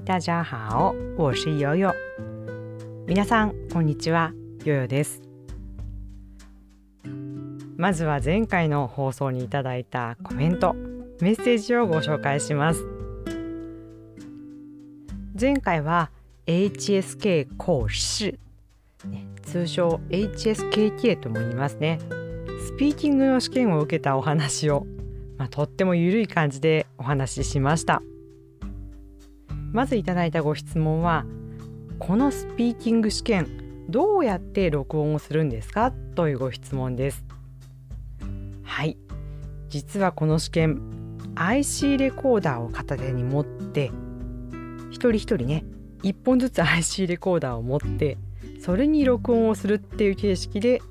嗨，大家好，我是悠悠。皆さんこんにちは、ヨヨです。まずは前回の放送にいただいたコメント、メッセージをご紹介します。前回は HSK 講師、通称 HSKK とも言いますね。スピーキングの試験を受けたお話を、まあ、とっても緩い感じでお話ししました。まずいただいたご質問はこのスピーキング試験どうやって録音をするんですか？というご質問です。はい。実はこの試験 IC レコーダーを片手に持って一人一人ね1本ずつ IC レコーダーを持ってそれに録音をするっていう形式で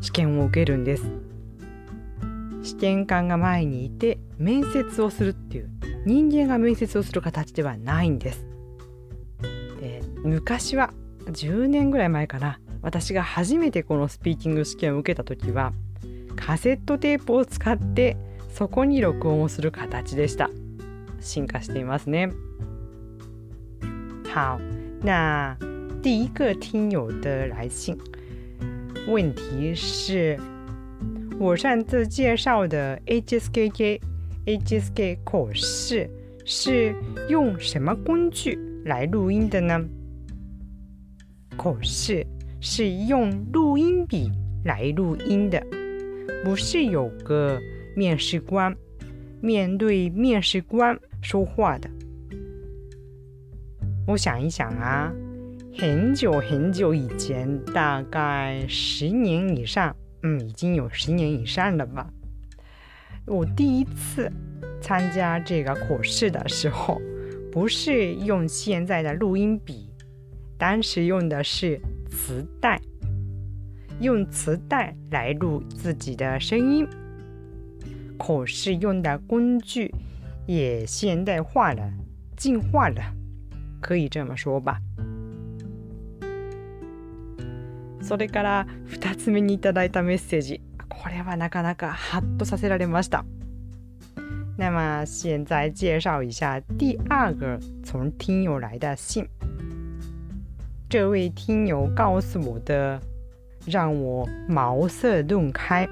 試験を受けるんです。試験官が前にいて面接をするっていう人間が面接をする形ではないんです。で昔は10年ぐらい前かな私が初めてこのスピーキング試験を受けた時はカセットテープを使ってそこに録音をする形でした。進化していますね。好，那第一个听友的来信，问题是：我上次介绍的 HSKK HSK 考试是用什么工具来录音的呢？考试是用录音笔来录音的，不是有个面试官面对面试官说话的。我想一想啊，很久很久以前，大概十年以上，嗯，已经有十年以上了吧。我第一次参加这个考试的时候，不是用现在的录音笔，当时用的是磁带，用磁带来录自己的声音。考试用的工具也现代化了，进化了，可以这么说吧。それから2つ目にいただいたメッセージ。 これはなかなかハッとさせられました。那么现在介绍一下第二个从听友来的信。这位听友告诉我的，让我茅塞顿开，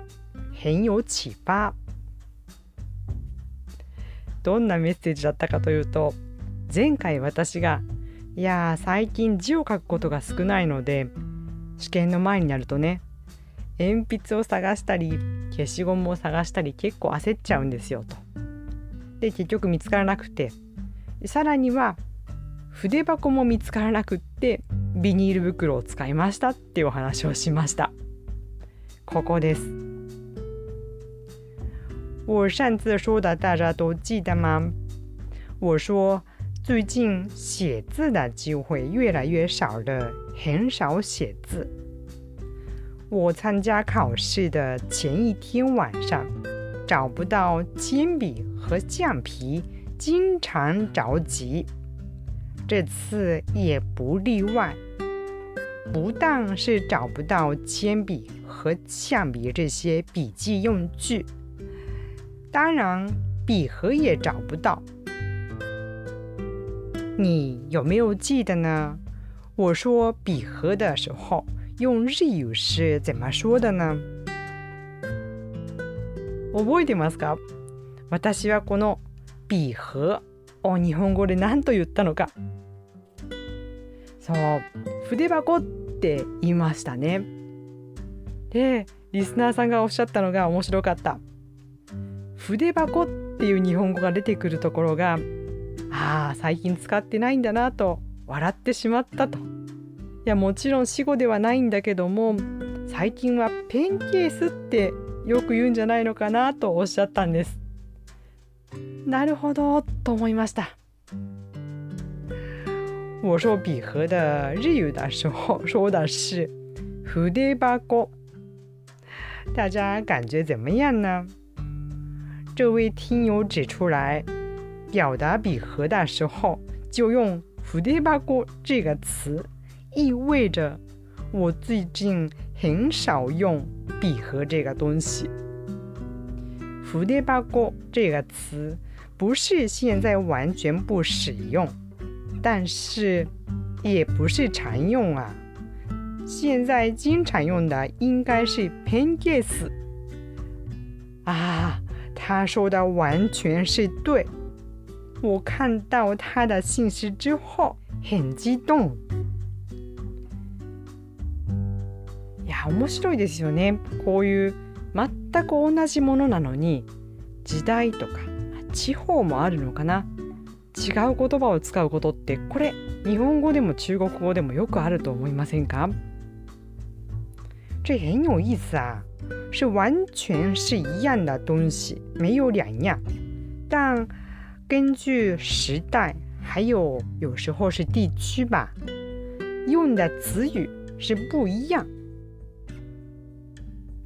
很有启发。どんなメッセージだったかというと、前回私がいや最近字を書くことが少ないので試験の前になるとね鉛筆を探したり消しゴムを探したり結構焦っちゃうんですよと。で結局見つからなくてさらには筆箱も見つからなくってビニール袋を使いましたっていうお話をしました。ここです。我上次说的大家都记得吗？我说最近写字的机会越来越少了，很少写字。我参加考试的前一天晚上，找不到铅笔和橡皮，经常着急。这次也不例外，不但是找不到铅笔和橡皮这些笔记用具，当然笔盒也找不到。你有没有记得呢？我说笔盒的时候。用日语是怎么说的呢？覚えてますか？私はこのビーを日本語で何と言ったのか？そう筆箱って言いましたね。でリスナーさんがおっしゃったのが面白かった。筆箱っていう日本語が出てくるところがああ最近使ってないんだなと笑ってしまったと。やもちろん死語ではないんだけども最近はペンケースってよく言うんじゃないのかなとおっしゃったんです。なるほどと思いました。我说笔盒的日语的时候说的是筆箱，大家感觉怎么样呢？这位听友指出来，表达笔盒的时候就用筆箱这个词。意味着我最近很少用笔盒这个东西。蝴蝶八哥这个词不是现在完全不使用，但是也不是常用啊。现在经常用的应该是 pancakes 啊。他说的完全是对。我看到他的信息之后很激动。面白いですよね。こういう全く同じものなのに時代とか地方もあるのかな。違う言葉を使うことってこれ日本語でも中国語でもよくあると思いませんか？这很有意思啊，是完全是一样的东西，没有两样，但根据时代还有有时候是地区吧，用的词语是不一样。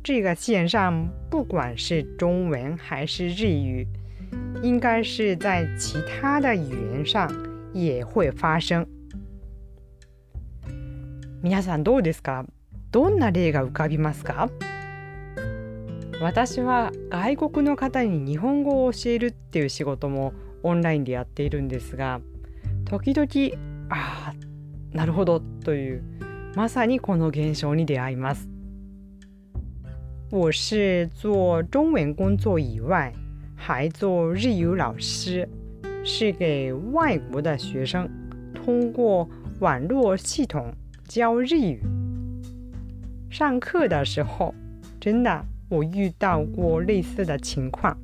这个线上不管是中文还是日语，应该是在其他的语言上也会发生。皆さんどうですか？どんな例が浮かびますか？私は外国の方に日本語を教えるっていう仕事もオンラインでやっているんですが、時々ああなるほどというまさにこの現象に出会います。我是做中文工作以外。还做日语老师，是给外国的学生通过网络系统教日语。上课的时候，真的我遇到过类似的情况。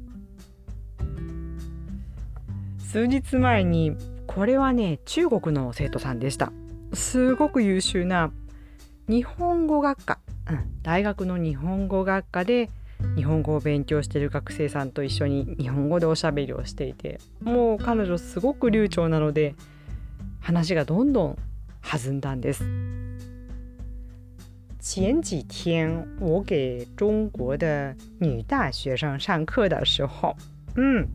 数日前にこれはね中国の生徒さんでした。すごく優秀な日本語学科、 うん、大学の日本語学科で日本語を勉強している学生さんと一緒に日本語でおしゃべりをしていてもう彼女すごく流暢なので話がどんどん弾んだんです。前几天我给中国的女大学生上课的时候，嗯，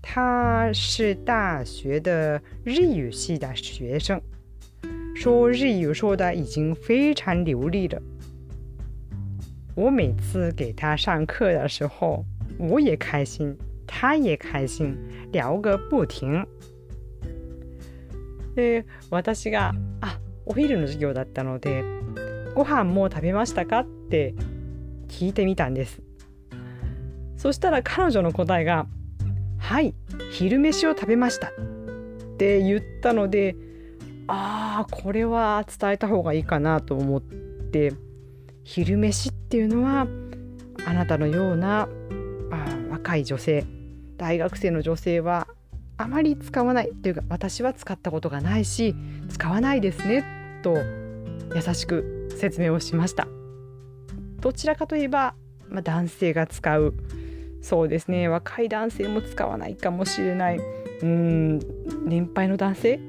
她是大学的日语系的学生，说日语说的已经非常流利了。我每次给他上课的时候，我也开心，他也开心，聊个不停。で、私があ、お昼の授業だったので、ご飯もう食べましたか？って聞いてみたんです。そしたら彼女の答えが、はい、昼飯を食べましたって言ったので、ああ、これは伝えた方がいいかなと思って。昼飯っていうのはあなたのようなあ若い女性大学生の女性はあまり使わないというか私は使ったことがないし使わないですねと優しく説明をしました。どちらかといえば、まあ、男性が使う。そうですね若い男性も使わないかもしれない。うん年配の男性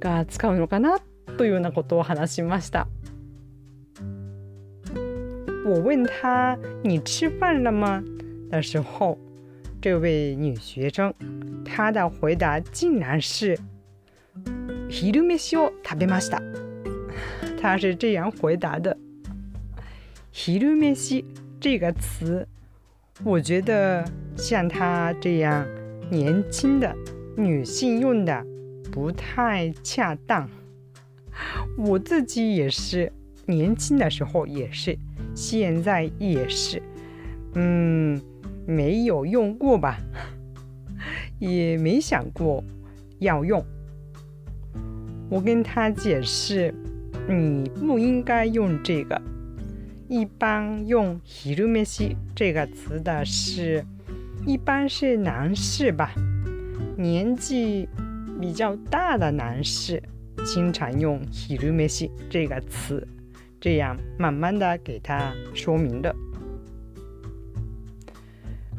が使うのかなというようなことを話しました。我问他：“你吃饭了吗？”的时候，这位女学生她的回答竟然是“昼飯を食べました”。她是这样回答的。“昼飯”这个词，我觉得像她这样年轻的女性用的不太恰当。我自己也是年轻的时候也是。 现在也是，嗯，没有用过吧，也没想过要用。我跟他解释，你不应该用这个。一般用 h i r u m e s 这个词的是，一般是男士吧，年纪比较大的男士经常用 h i r u m e s 这个词。这样慢慢的给他说明了。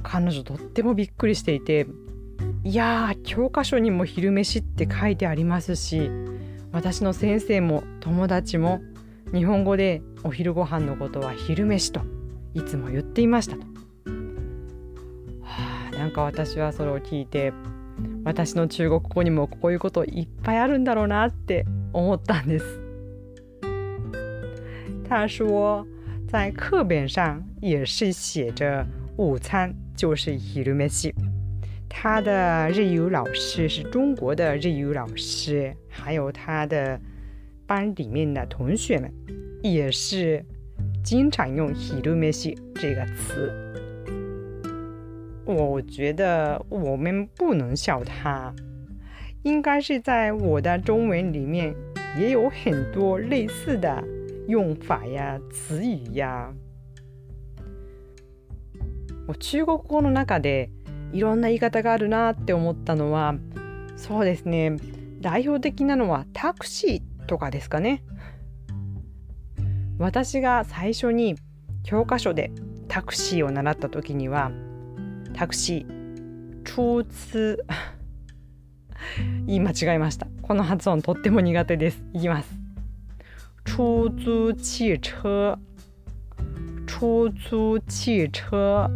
彼女とってもびっくりしていていやー教科書にも昼飯って書いてありますし私の先生も友達も日本語でお昼ご飯のことは昼飯といつも言っていましたと。はあ、なんか私はそれを聞いて私の中国語にもこういうこといっぱいあるんだろうなって思ったんです。他说，在课本上也是写着午餐就是昼飯。他的日语老师是中国的日语老师，还有他的班里面的同学们也是经常用 “hiru meshi” 这个词。我觉得我们不能笑他，应该是在我的中文里面也有很多类似的用法呀、词语呀。我中国語の中でいろんな言い方があるなって思ったのはそうですね。代表的なのはタクシーとかですかね。私が最初に教科書でタクシーを習った時にはタクシー出通 言い間違えました。この発音とっても苦手です。いきます。出租汽車出租汽車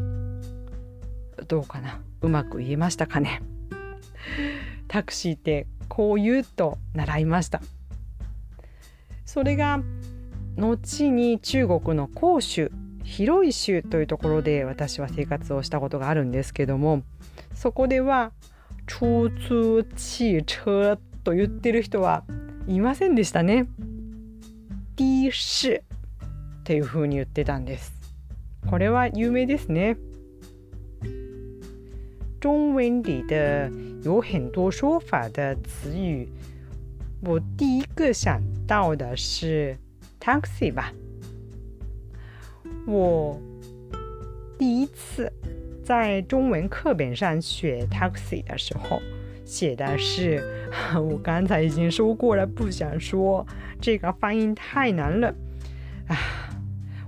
どうかな？うまく言えましたかね？タクシーってこう言うと習いました。それが後に中国の広州広い州というところで私は生活をしたことがあるんですけどもそこでは「出租汽車」と言ってる人はいませんでしたね。的士っていう風に言ってたんです。これは有名ですね。中文里的有很多说法的词语，我第一个想到的是 taxi 吧。我第一次在中文课本上学 taxi 的时候，写的是 我刚才已经说过了，不想说这个发音太难了啊！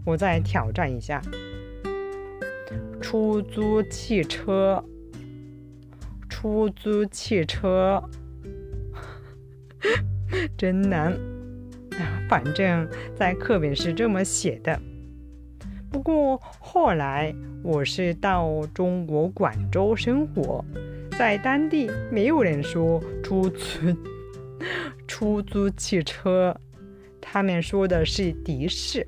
我再挑战一下，出租汽车。出租汽车 真难！反正在课本是这么写的。不过后来我是到中国广州生活，在当地没有人说出租 出租汽车，他们说的是的士。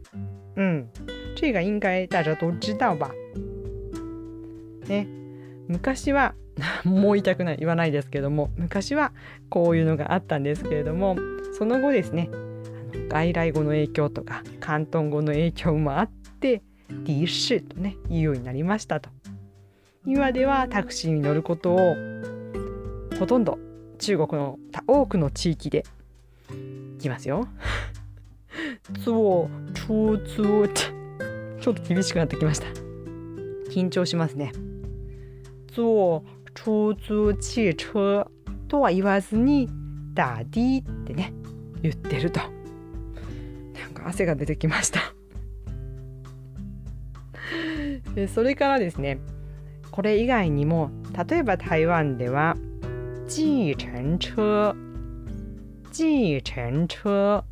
嗯，这个应该大家都知道吧？ね、昔は もう言いたくない言わないですけども昔はこういうのがあったんですけれどもその後ですねあの外来語の影響とか広東語の影響もあってディッシュとね言うようになりましたと今ではタクシーに乗ることをほとんど中国の多くの地域でいきますよ。坐出租ちょっと厳しくなってきました。緊張しますね。坐出租汽车とは言わずに打的ってね言ってるとなんか汗が出てきました それからですねこれ以外にも例えば台湾では計程車計程車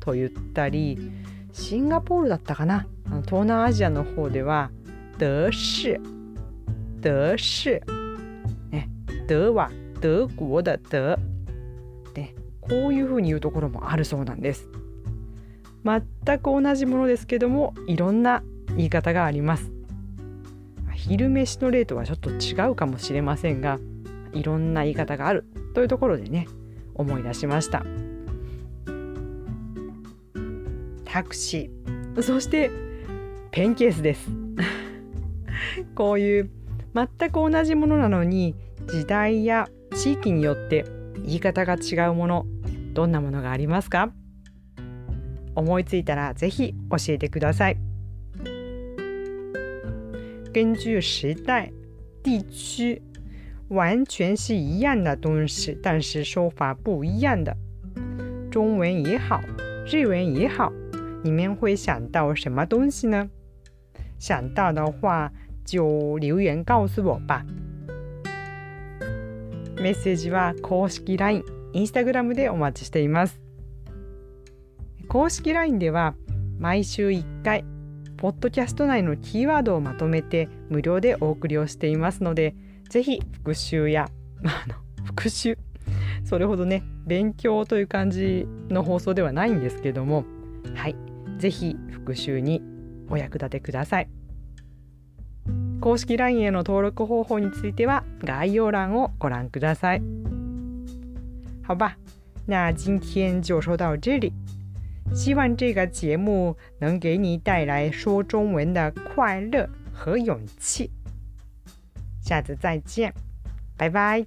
と言ったりシンガポールだったかな？東南アジアの方では德士德士德は德国的德でこういうふうに言うところもあるそうなんです。全く同じものですけどもいろんな言い方があります。昼飯の例とはちょっと違うかもしれませんがいろんな言い方があるというところでね思い出しました。タクシー。そしてペンケースです。こういう全く同じものなのに時代や地域によって言い方が違うものどんなものがありますか？思いついたらぜひ教えてください。根据时代、地区，完全是一样的东西，但是说法不一样的。中文也好，日文也好，你们会想到什么东西呢？想到的话就留言告诉我吧。メッセージは公式 LINE、Instagram でお待ちしています。公式 LINE では毎週1回、ポッドキャスト内のキーワードをまとめて無料でお送りをしていますので、ぜひ復習や、あの復習、それほどね、勉強という感じの放送ではないんですけども、はい、ぜひ復習にお役立てください。公式 LINE への登録方法については概要欄をご覧ください。好吧，那今天就说到这里。希望这个节目能给你带来说中文的快乐和勇气。下次再见，拜拜。